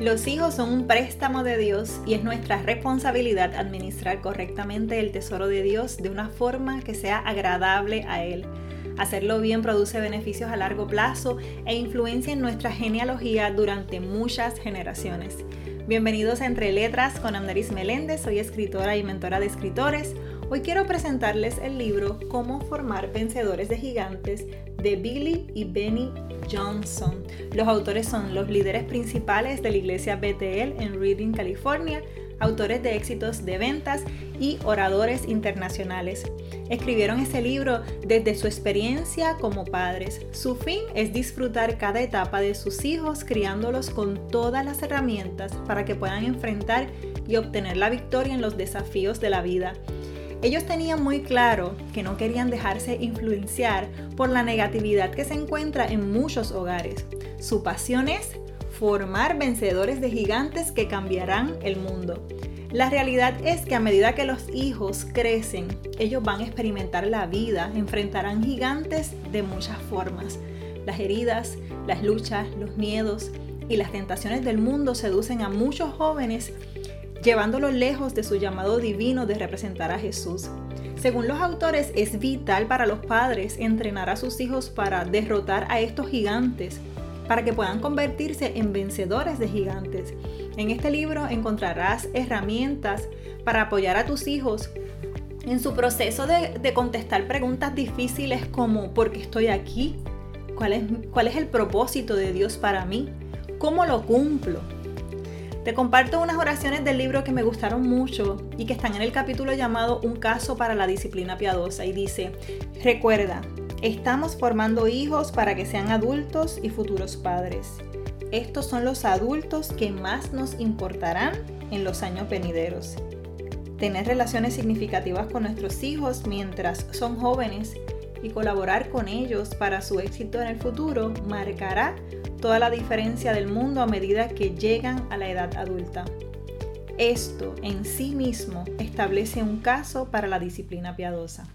Los hijos son un préstamo de Dios y es nuestra responsabilidad administrar correctamente el tesoro de Dios de una forma que sea agradable a Él. Hacerlo bien produce beneficios a largo plazo e influencia en nuestra genealogía durante muchas generaciones. Bienvenidos a Entre Letras con Andrés Meléndez, soy escritora y mentora de escritores. Hoy quiero presentarles el libro Cómo formar vencedores de gigantes de Billy y Benny Johnson. Los autores son los líderes principales de la iglesia BTL en Reading, California, autores de éxitos de ventas y oradores internacionales. Escribieron ese libro desde su experiencia como padres. Su fin es disfrutar cada etapa de sus hijos criándolos con todas las herramientas para que puedan enfrentar y obtener la victoria en los desafíos de la vida. Ellos tenían muy claro que no querían dejarse influenciar por la negatividad que se encuentra en muchos hogares. Su pasión es formar vencedores de gigantes que cambiarán el mundo. La realidad es que a medida que los hijos crecen, ellos van a experimentar la vida, enfrentarán gigantes de muchas formas. Las heridas, las luchas, los miedos y las tentaciones del mundo seducen a muchos jóvenes llevándolo lejos de su llamado divino de representar a Jesús. Según los autores, es vital para los padres entrenar a sus hijos para derrotar a estos gigantes, para que puedan convertirse en vencedores de gigantes. En este libro encontrarás herramientas para apoyar a tus hijos en su proceso de, contestar preguntas difíciles como ¿por qué estoy aquí? ¿Cuál es, ¿Cuál es el propósito de Dios para mí? ¿Cómo lo cumplo? Te comparto unas oraciones del libro que me gustaron mucho y que están en el capítulo llamado Un caso para la disciplina piadosa y dice, recuerda, estamos formando hijos para que sean adultos y futuros padres. Estos son los adultos que más nos importarán en los años venideros. Tener relaciones significativas con nuestros hijos mientras son jóvenes y colaborar con ellos para su éxito en el futuro marcará toda la diferencia del mundo a medida que llegan a la edad adulta. Esto en sí mismo establece un caso para la disciplina piadosa.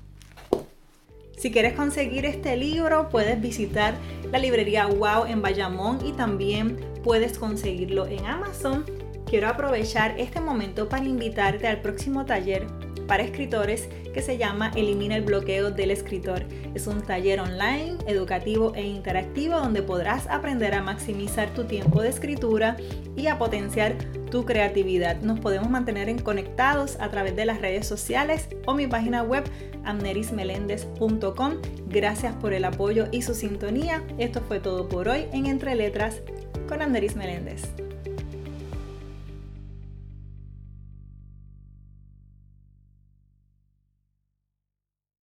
Si quieres conseguir este libro, puedes visitar la librería Wow en Bayamón y también puedes conseguirlo en Amazon. Quiero aprovechar este momento para invitarte al próximo taller para escritores que se llama Elimina el bloqueo del escritor. Es un taller online, educativo e interactivo donde podrás aprender a maximizar tu tiempo de escritura y a potenciar tu creatividad. Nos podemos mantener en conectados a través de las redes sociales o mi página web amnerismelendez.com. Gracias por el apoyo y su sintonía. Esto fue todo por hoy en Entre Letras con Amneris Meléndez.